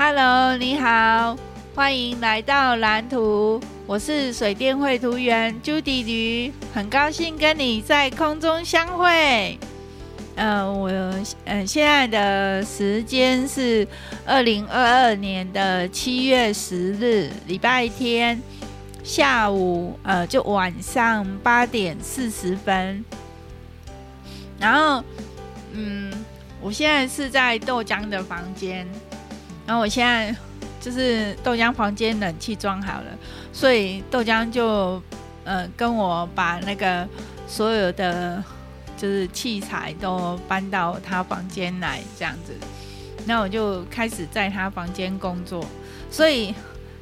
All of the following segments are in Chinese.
Hello，你好，欢迎来到蓝图。我是水电绘图员朱迪驴，很高兴跟你在空中相会。嗯、呃，我嗯、呃、现在的时间是二零二二年的七月十日，礼拜天下午呃就晚上八点四十分。然后嗯，我现在是在豆浆的房间。然后我现在就是豆浆房间冷气装好了，所以豆浆就呃跟我把那个所有的就是器材都搬到他房间来这样子，那我就开始在他房间工作。所以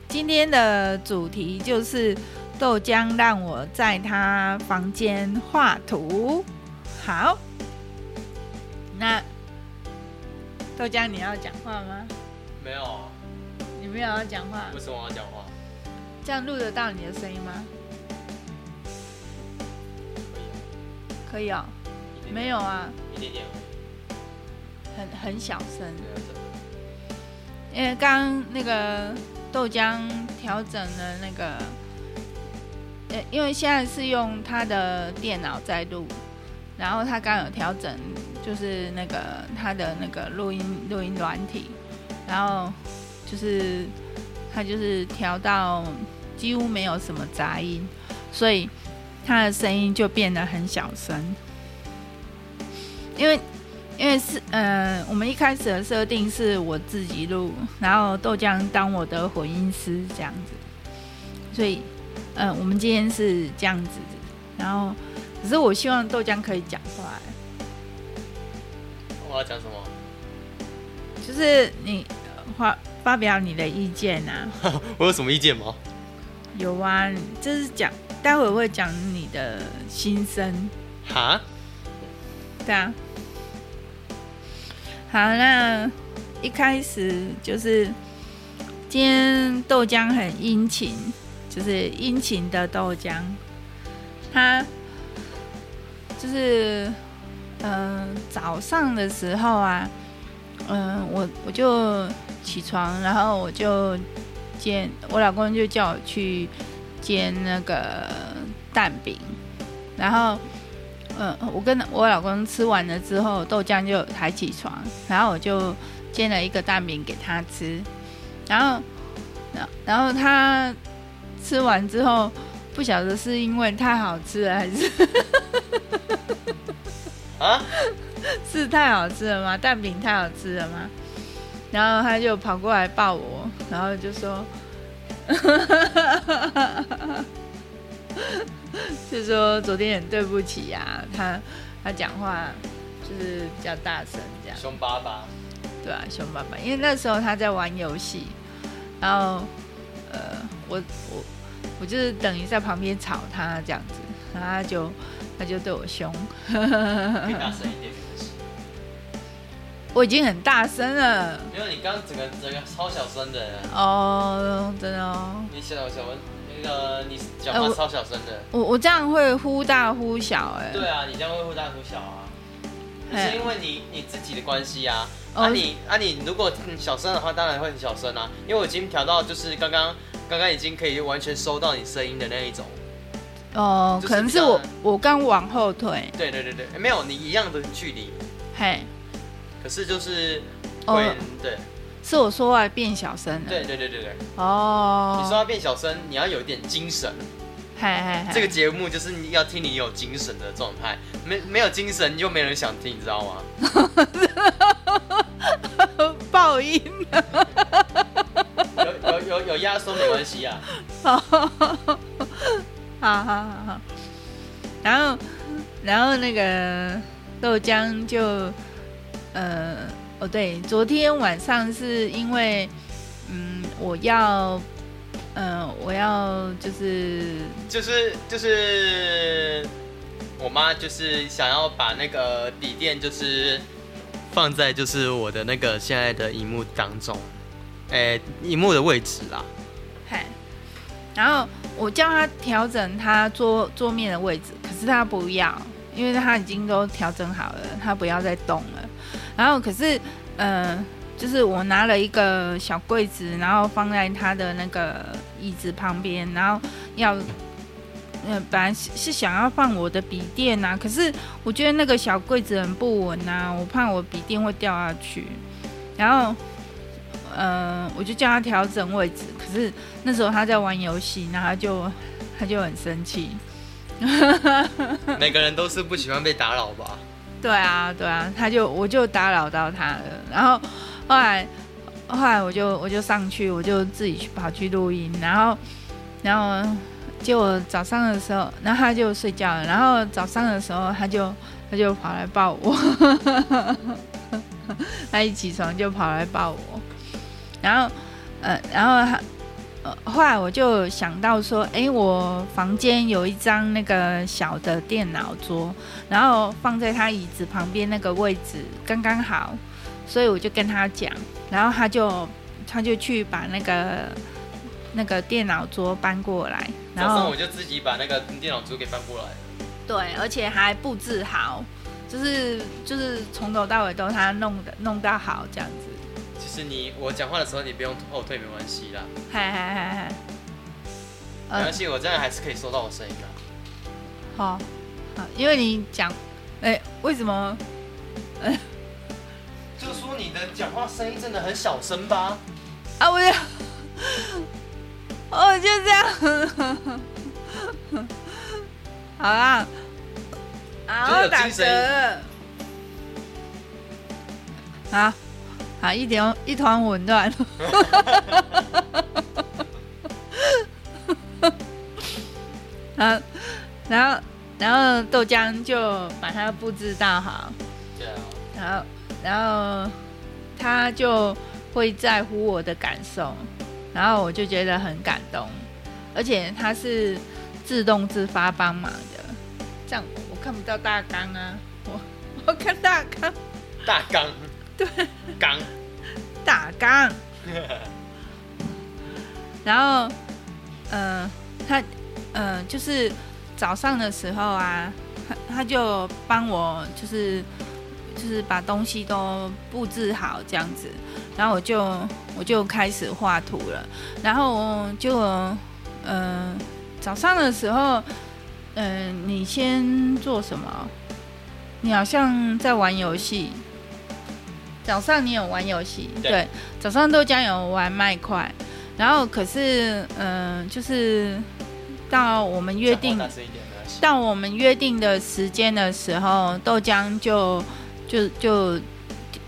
今天的主题就是豆浆让我在他房间画图。好，那豆浆你要讲话吗？没有啊，你没有要讲话？为什么我要讲话？这样录得到你的声音吗？可以哦。点点没有啊。一点点。很很小声。因为刚那个豆浆调整了那个，因为现在是用他的电脑在录，然后他刚有调整，就是那个他的那个录音录音软体。然后就是他就是调到几乎没有什么杂音，所以他的声音就变得很小声。因为因为是、呃，我们一开始的设定是我自己录，然后豆浆当我的混音师这样子，所以嗯、呃，我们今天是这样子。然后可是我希望豆浆可以讲话。我要讲什么？就是你发发表你的意见啊！我有什么意见吗？有啊，就是讲，待会会讲你的心声。哈？对啊。好，那一开始就是今天豆浆很殷勤，就是殷勤的豆浆，他就是嗯、呃、早上的时候啊。嗯，我我就起床，然后我就煎，我老公就叫我去煎那个蛋饼，然后嗯，我跟我老公吃完了之后，豆浆就才起床，然后我就煎了一个蛋饼给他吃，然后然然后他吃完之后，不晓得是因为太好吃了还是 啊？是太好吃了吗？蛋饼太好吃了吗？然后他就跑过来抱我，然后就说，就说昨天很对不起呀、啊，他他讲话就是比较大声这样。凶巴巴。对啊，凶巴巴，因为那时候他在玩游戏，然后呃，我我我就是等于在旁边吵他这样子，然后他就他就对我凶。可以大声一点。我已经很大声了，没有，你刚刚整个整个超小声的哦，真的哦。你小小文，那个你讲话超小声的。欸、我我这样会忽大忽小哎。对啊，你这样会忽大忽小啊。是因为你你自己的关系啊。啊你啊你如果小声的话，当然会很小声啊。因为我已经调到就是刚刚刚刚已经可以完全收到你声音的那一种。哦，可能是我我刚往后退。对对对对，没有，你一样的距离。嘿。可是就是会，哦、对，是我说话变小声了。对对对对对。哦。你说话变小声，你要有一点精神。嗨嗨嗨。这个节目就是你要听你有精神的状态，没没有精神就没人想听，你知道吗？爆音。有有有有压缩没关系啊。好，好好好好。然后然后那个豆浆就。呃，哦对，昨天晚上是因为，嗯，我要，嗯、呃，我要就是就是就是，我妈就是想要把那个笔电就是放在就是我的那个现在的荧幕当中，哎，荧幕的位置啦。嘿，然后我叫他调整他桌桌面的位置，可是他不要，因为他已经都调整好了，他不要再动了。然后可是，呃，就是我拿了一个小柜子，然后放在他的那个椅子旁边，然后要，呃，本来是是想要放我的笔电呐，可是我觉得那个小柜子很不稳呐，我怕我笔电会掉下去，然后，呃，我就叫他调整位置，可是那时候他在玩游戏，然后他就他就很生气。每个人都是不喜欢被打扰吧？对啊，对啊，他就我就打扰到他了，然后。后来，后来我就我就上去，我就自己去跑去录音，然后，然后结果早上的时候，然后他就睡觉了，然后早上的时候他就他就跑来抱我，他一起床就跑来抱我，然后，呃，然后他，呃，后来我就想到说，哎，我房间有一张那个小的电脑桌，然后放在他椅子旁边那个位置，刚刚好。所以我就跟他讲，然后他就他就去把那个那个电脑桌搬过来，然后我就自己把那个电脑桌给搬过来。对，而且还布置好，就是就是从头到尾都他弄的弄到好这样子。其实你我讲话的时候你不用后退没关系啦。嗨嗨嗨嗨，没关系，我这样还是可以收到我声音的。好，好，因为你讲，哎，为什么？哎。就说你的讲话声音真的很小声吧？啊，我就，哦，就这样，好啦，好打嗝，好，好一点一团混乱，啊，然后然后豆浆就把它布置到好，对啊，然后。然后他就会在乎我的感受，然后我就觉得很感动，而且他是自动自发帮忙的，这样我看不到大纲啊，我我看大纲，大纲，对，纲，大纲，然后，嗯、呃，他，嗯、呃，就是早上的时候啊，他他就帮我就是。就是把东西都布置好这样子，然后我就我就开始画图了，然后就嗯、呃、早上的时候，嗯、呃，你先做什么？你好像在玩游戏。早上你有玩游戏？对，对，早上豆浆有玩麦块，然后可是嗯、呃，就是到我们约定到我们约定的时间的时候，豆浆就。就就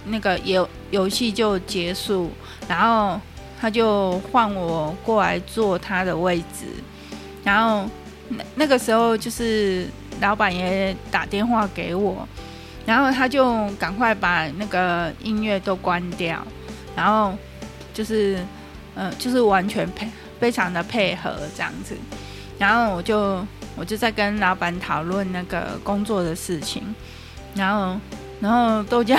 那个游游戏就结束，然后他就换我过来坐他的位置，然后那那个时候就是老板也打电话给我，然后他就赶快把那个音乐都关掉，然后就是嗯、呃、就是完全配非常的配合这样子，然后我就我就在跟老板讨论那个工作的事情，然后。然后豆浆，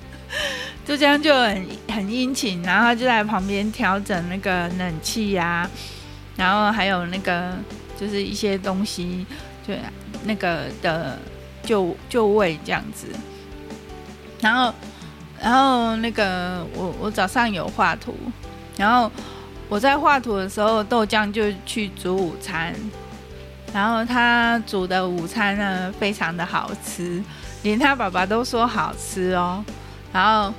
豆浆就很很殷勤，然后就在旁边调整那个冷气呀、然后还有那个就是一些东西，就那个的就就位这样子。然后，然后那个我我早上有画图，然后我在画图的时候，豆浆就去煮午餐，然后他煮的午餐呢非常的好吃。连他爸爸都说好吃哦，然后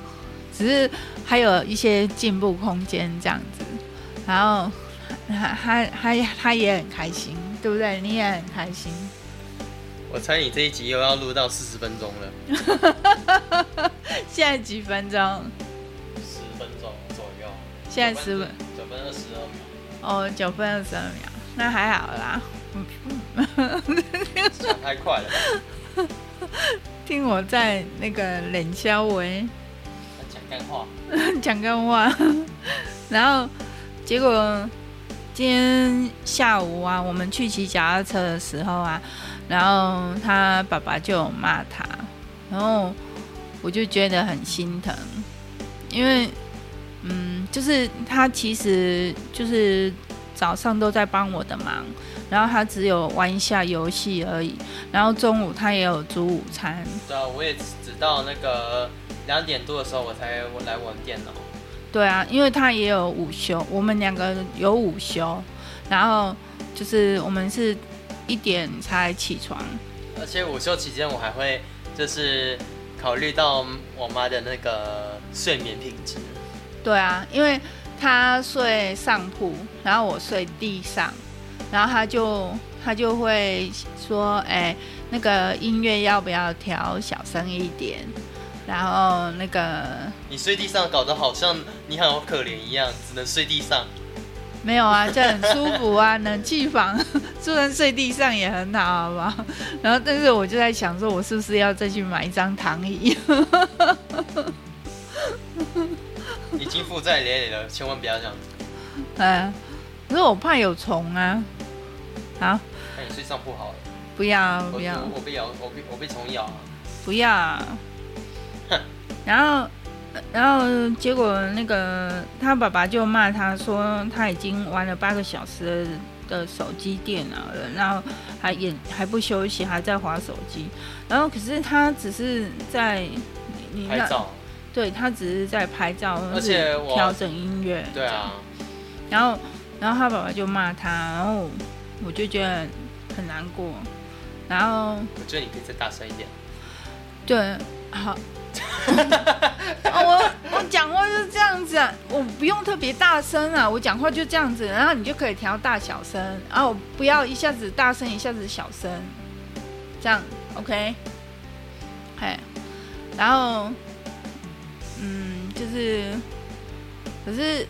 只是还有一些进步空间这样子，然后他他他他也很开心，对不对？你也很开心。我猜你这一集又要录到四十分钟了。现在几分钟？十分钟左右。现在十分。九分二十二秒。哦，九分二十二秒，那还好啦。想太快了。听我在那个冷笑话，讲干话，讲干话，然后结果今天下午啊，我们去骑脚踏车的时候啊，然后他爸爸就骂他，然后我就觉得很心疼，因为嗯，就是他其实就是早上都在帮我的忙，然后他只有玩一下游戏而已，然后中午他也有煮午餐。对啊，我也只到那个两点多的时候我才我来玩电脑。对啊，因为他也有午休，我们两个有午休，然后就是我们是一点才起床，而且午休期间我还会就是考虑到我妈的那个睡眠品质。对啊，因为她睡上铺，然后我睡地上，然后她就她就会说，哎，那个音乐要不要调小声一点？然后那个，你睡地上搞得好像你很可怜一样，只能睡地上。没有啊，这很舒服啊，冷气房，虽然睡地上也很好，好不好？然后，但是我就在想，说我是不是要再去买一张躺椅？已经负债累累了，千万不要这样子。哎，可是我怕有虫啊。好，那你睡上铺好了。不要，不要，我被咬，我被我被虫咬。不要。然后，然后结果那个他爸爸就骂他说他已经玩了八个小时的手机电脑了，然后还也还不休息，还在划手机。然后可是他只是在你拍照，对，他只是在拍照，而且我调整音乐。对啊。然后，然后他爸爸就骂他，然后我就觉得很难过。然后我觉得你可以再大声一点。对，好。我我讲话就是这样子啊，我不用特别大声啊，我讲话就这样子，然后你就可以调大小声，然后不要一下子大声，一下子小声，这样 OK？嘿，然后嗯，就是，可是，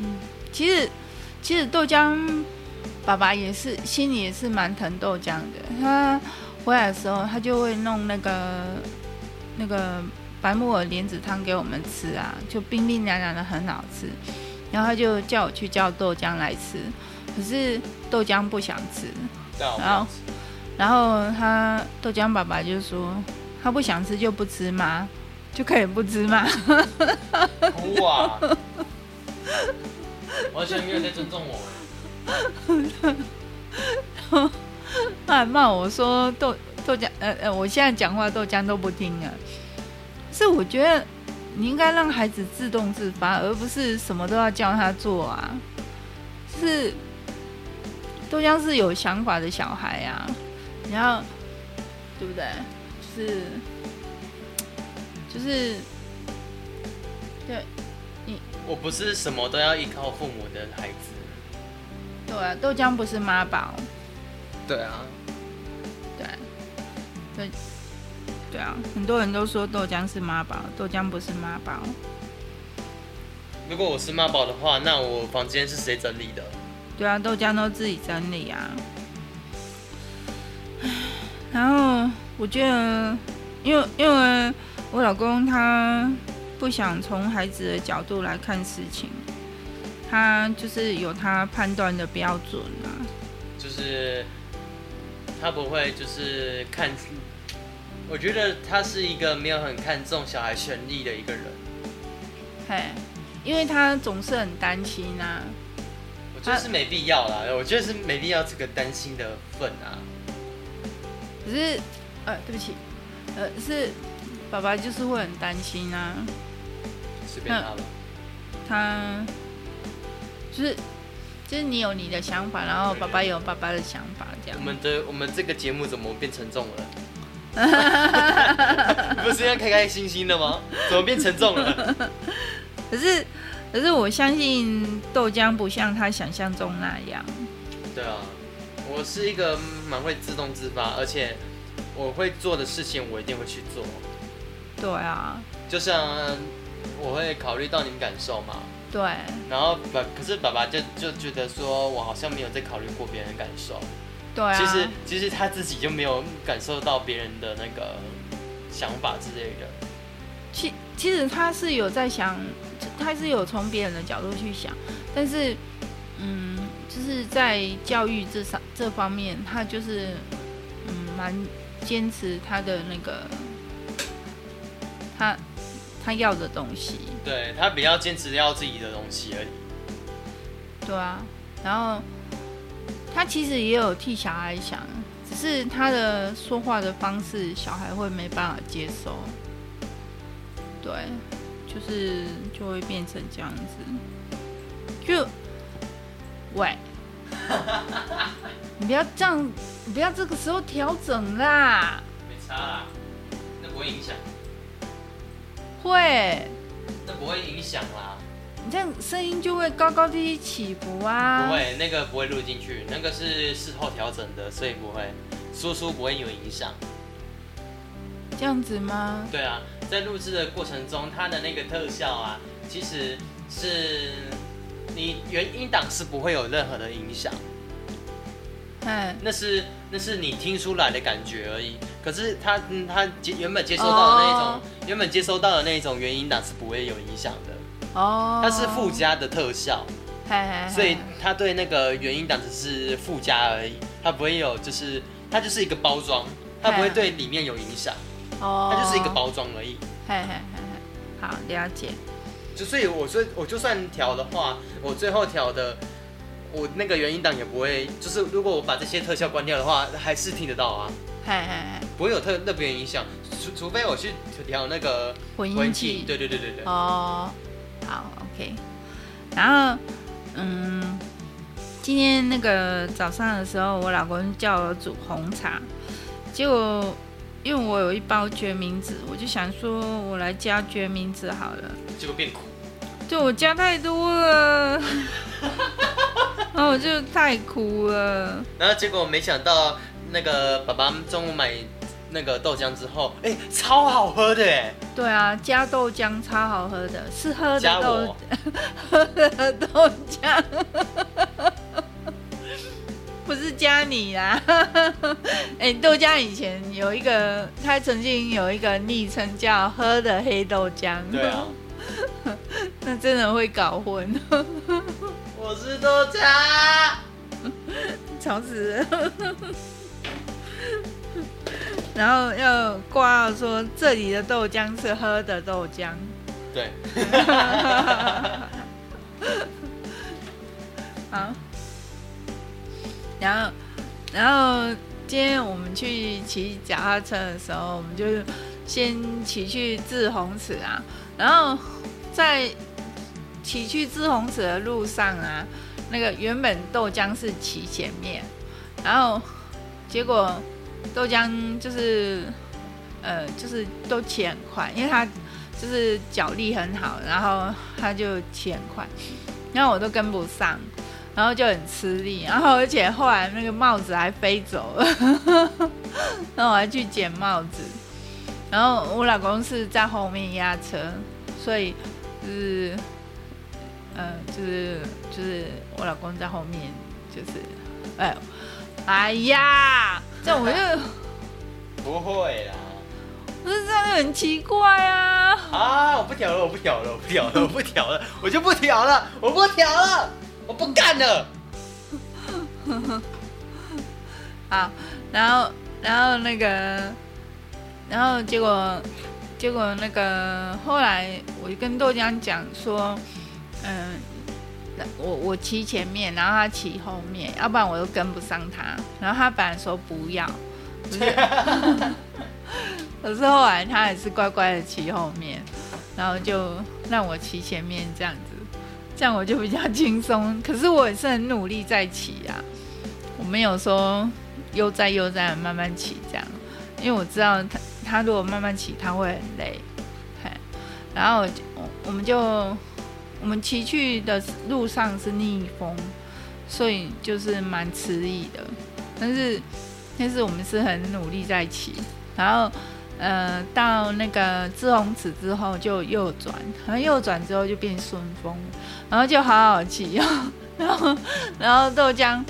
嗯，其实其实豆浆爸爸也是心里也是蛮疼豆浆的，他回来的时候他就会弄那个。那个白木耳莲子汤给我们吃啊，就冰冰凉凉的，很好吃。然后他就叫我去叫豆浆来吃，可是豆浆不想吃。然后，然后他豆浆爸爸就说，他不想吃就不吃吗？就可以不吃吗？哇！完全没有在尊重我。他还骂我说豆。豆浆，呃呃，我现在讲话豆浆都不听了。是我觉得你应该让孩子自动自发，而不是什么都要叫他做啊。是豆浆是有想法的小孩啊，你要对不对？就是就是对你，我不是什么都要依靠父母的孩子。对啊，豆浆不是妈宝。对啊。对，对啊，很多人都说豆浆是妈宝，豆浆不是妈宝。如果我是妈宝的话，那我房间是谁整理的？对啊，豆浆都自己整理啊。然后我觉得，因为因为我老公他不想从孩子的角度来看事情，他就是有他判断的标准啊。就是他不会就是看。我觉得他是一个没有很看重小孩权利的一个人，嘿，因为他总是很担心啊。我觉得是没必要啦，我觉得是没必要这个担心的份啊。可是，呃，对不起，呃，是爸爸就是会很担心啊。随便他吧。他就是就是你有你的想法，然后爸爸有爸爸的想法，这样。我们的我们这个节目怎么变沉重了？不是应该开开心心的吗？怎么变沉重了？可是，可是我相信豆浆不像他想象中那样。对啊，我是一个蛮会自动自发，而且我会做的事情，我一定会去做。对啊，就像我会考虑到你们感受嘛。对。然后爸，可是爸爸就就觉得说我好像没有在考虑过别人的感受。对啊，其实其实他自己就没有感受到别人的那个想法之类的。其其实他是有在想，他是有从别人的角度去想，但是嗯，就是在教育这上这方面，他就是嗯蛮坚持他的那个他他要的东西。对，他比较坚持要自己的东西而已。对啊，然后他其实也有替小孩想，只是他的说话的方式，小孩会没办法接受。对，就是就会变成这样子。就，喂，你不要这样，你不要这个时候调整啦。没差啦，那不会影响。会。那不会影响啦。你这样声音就会高高低低起伏啊！不会，那个不会录进去，那个是事后调整的，所以不会，输出不会有影响。这样子吗？对啊，在录制的过程中，它的那个特效啊，其实是你原音档是不会有任何的影响。嗯，那是那是你听出来的感觉而已。可是它它接原本接收到的那一种，哦、原本接收到的那一种原音档是不会有影响的。哦，它是附加的特效，嘿嘿嘿，所以它对那个原音档只是附加而已，它不会有，就是它就是一个包装，它不会对里面有影响，哦，它就是一个包装而已。嘿嘿嘿嘿，好，了解。就所以我说，我就算调的话，我最后调的，我那个原音档也不会，就是如果我把这些特效关掉的话，还是听得到啊。嘿嘿嘿，不会有特特别影响，除除非我去调那个混音器。对对对对对。哦。好，OK。然后，嗯，今天那个早上的时候，我老公叫我煮红茶，结果因为我有一包决明子，我就想说我来加决明子好了，结果变苦。就我加太多了，然后我就太苦了。然后结果没想到，那个爸爸中午买。那个豆浆之后，哎、欸，超好喝的哎！对啊，加豆浆超好喝的，是喝的豆 喝的豆浆，不是加你啦。哎、欸，豆浆以前有一个，他曾经有一个昵称叫“喝的黑豆浆”。对啊，那真的会搞混。我是豆浆，吵死人。然后要挂号说这里的豆浆是喝的豆浆，对。好，然后，然后今天我们去骑脚踏车的时候，我们就先骑去志宏池啊。然后在骑去志宏池的路上啊，那个原本豆浆是骑前面，然后结果。豆浆就是，呃，就是都骑很快，因为他就是脚力很好，然后他就骑很快，然后我都跟不上，然后就很吃力，然后而且后来那个帽子还飞走了，然后我还去捡帽子，然后我老公是在后面压车，所以就是，呃，就是就是我老公在后面，就是，哎，哎呀。这样我就 不会啦，不是这样就很奇怪啊！啊，我不调了，我不调了，我不调了，我不调了，我就不调了，我不调了，我不干了。好，然后，然后那个，然后结果，结果那个后来，我就跟豆浆讲说，嗯。我我骑前面，然后他骑后面，要不然我又跟不上他。然后他本来说不要，可是，后来他还是乖乖的骑后面，然后就让我骑前面这样子，这样我就比较轻松。可是我也是很努力在骑啊，我没有说悠哉悠哉的慢慢骑这样，因为我知道他他如果慢慢骑他会很累，然后我我们就。我们骑去的路上是逆风，所以就是蛮吃力的。但是，但是我们是很努力在骑。然后，呃，到那个志宏池之后就右转，然后右转之后就变顺风，然后就好好骑哦。然后，然后豆浆，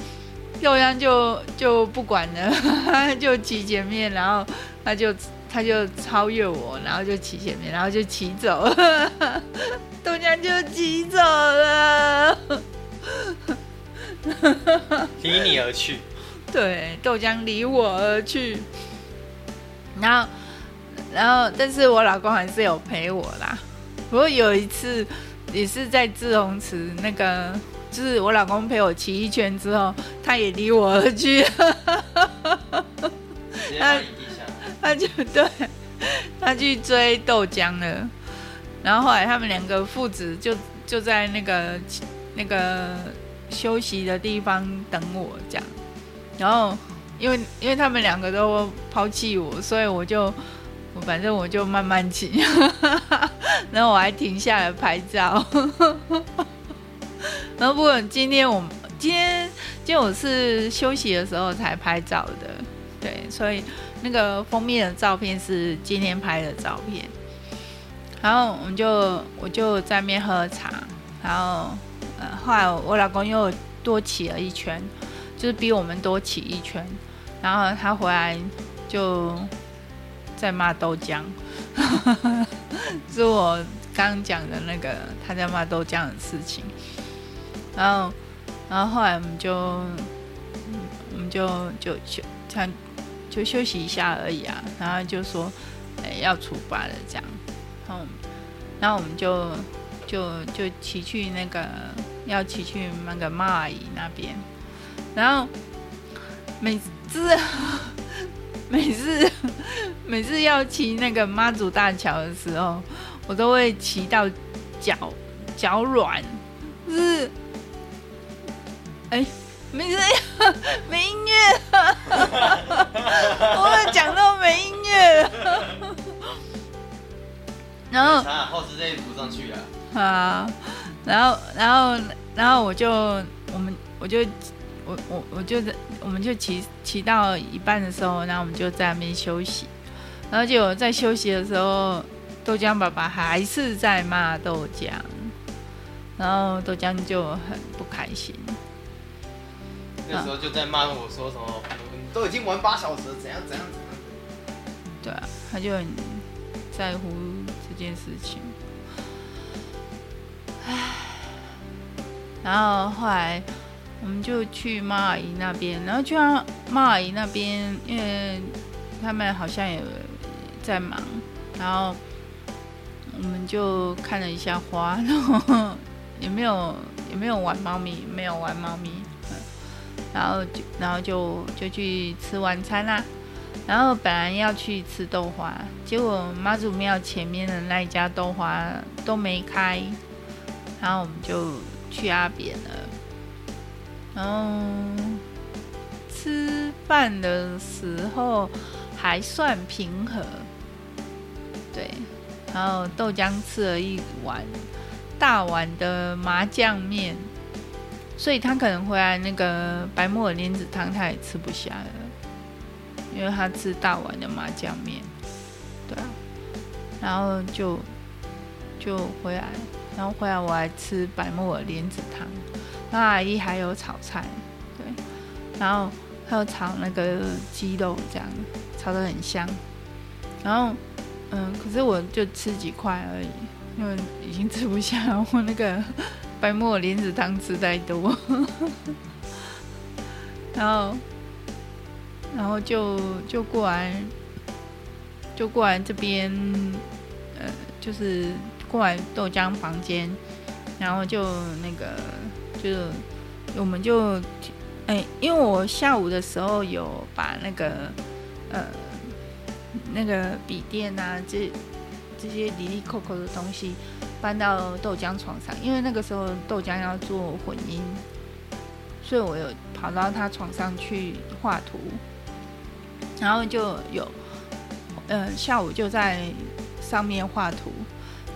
豆浆就就不管了，就骑前面，然后他就。他就超越我，然后就骑前面，然后就骑走了，豆浆就骑走了，离你而去。对，豆浆离我而去。然后，然后，但是我老公还是有陪我啦。不过有一次也是在志宏池那个就是我老公陪我骑一圈之后，他也离我而去，他他就 对，他去追豆浆了。然后后来他们两个父子就就在那个那个休息的地方等我这样。然后因为因为他们两个都抛弃我，所以我就我反正我就慢慢骑，然后我还停下来拍照。然后不过今天我今天今天我是休息的时候才拍照的，对，所以那个封面的照片是今天拍的照片。然后我们就我就在那边喝茶，然后呃后来我老公又多骑了一圈，就是比我们多骑一圈，然后他回来就在骂豆浆，是我刚讲的那个他在骂豆浆的事情，然后然后后来我们就我们就就就他就休息一下而已啊，然后就说哎要出发了这样。然后，然后我们就就就骑去那个要骑去那个妈阿姨那边，然后每次每次每次要骑那个妈祖大桥的时候，我都会骑到脚脚软，就是哎，没事，没音乐，我讲到没音乐。然后后置这一补上去了。啊，然后然后然后我就我们我就我我我就在我们就骑骑到一半的时候，然后我们就在那边休息。然后就在休息的时候，豆浆爸爸还是在骂豆浆，然后豆浆就很不开心。那时候就在骂我说什么，都已经玩八小时，怎样怎样怎样。对啊，他就很在乎。这件事情，唉，然后后来我们就去妈阿姨那边，然后去妈阿姨那边，因为他们好像也在忙，然后我们就看了一下花，然后 也没有也没有玩猫咪，没有玩猫咪，然后就然后就就去吃晚餐啦。然后本来要去吃豆花，结果妈祖庙前面的那一家豆花都没开，然后我们就去阿扁了。然后吃饭的时候还算平和，对。然后豆浆吃了一碗大碗的麻酱面，所以他可能回来那个白木耳莲子汤他也吃不下了。因为他吃大碗的麻酱面，对啊，然后就就回来，然后回来我还吃白木耳莲子汤，那阿姨还有炒菜，对，然后还有炒那个鸡肉，这样炒得很香，然后嗯，可是我就吃几块而已，因为已经吃不下了我那个白木耳莲子汤吃太多，然后。然后就就过来，就过来这边，呃，就是过来豆浆房间，然后就那个，就我们就，哎，因为我下午的时候有把那个，呃，那个笔电啊，这这些哩哩扣扣的东西搬到豆浆床上，因为那个时候豆浆要做混音，所以我有跑到他床上去画图。然后就有，呃，下午就在上面画图，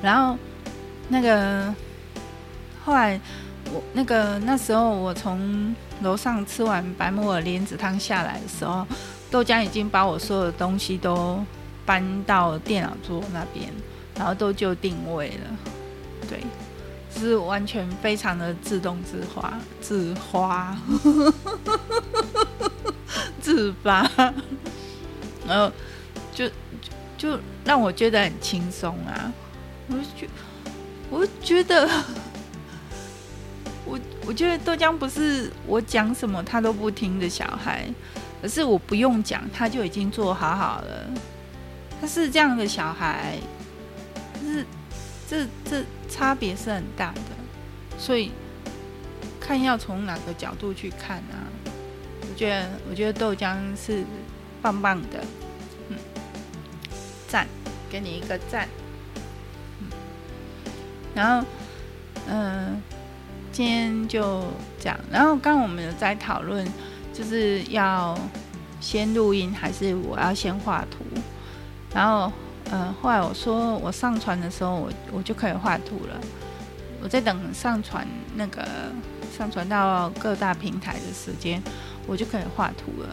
然后那个后来我那个那时候我从楼上吃完白木耳莲子汤下来的时候，豆浆已经把我所有的东西都搬到电脑桌那边，然后都就定位了，对，是完全非常的自动自发自发自发。然后就就让我觉得很轻松啊！我就觉，我觉得，我我觉得豆浆不是我讲什么他都不听的小孩，可是我不用讲他就已经做好好了。他是这样的小孩，就是这这差别是很大的，所以看要从哪个角度去看啊。我觉得，我觉得豆浆是棒棒的，嗯，赞，给你一个赞。嗯，然后，嗯、今天就这样。然后，刚我们有在讨论，就是要先录音还是我要先画图？然后。嗯，后来我说我上传的时候，我我就可以画图了。我在等上传那个上传到各大平台的时间，我就可以画图了。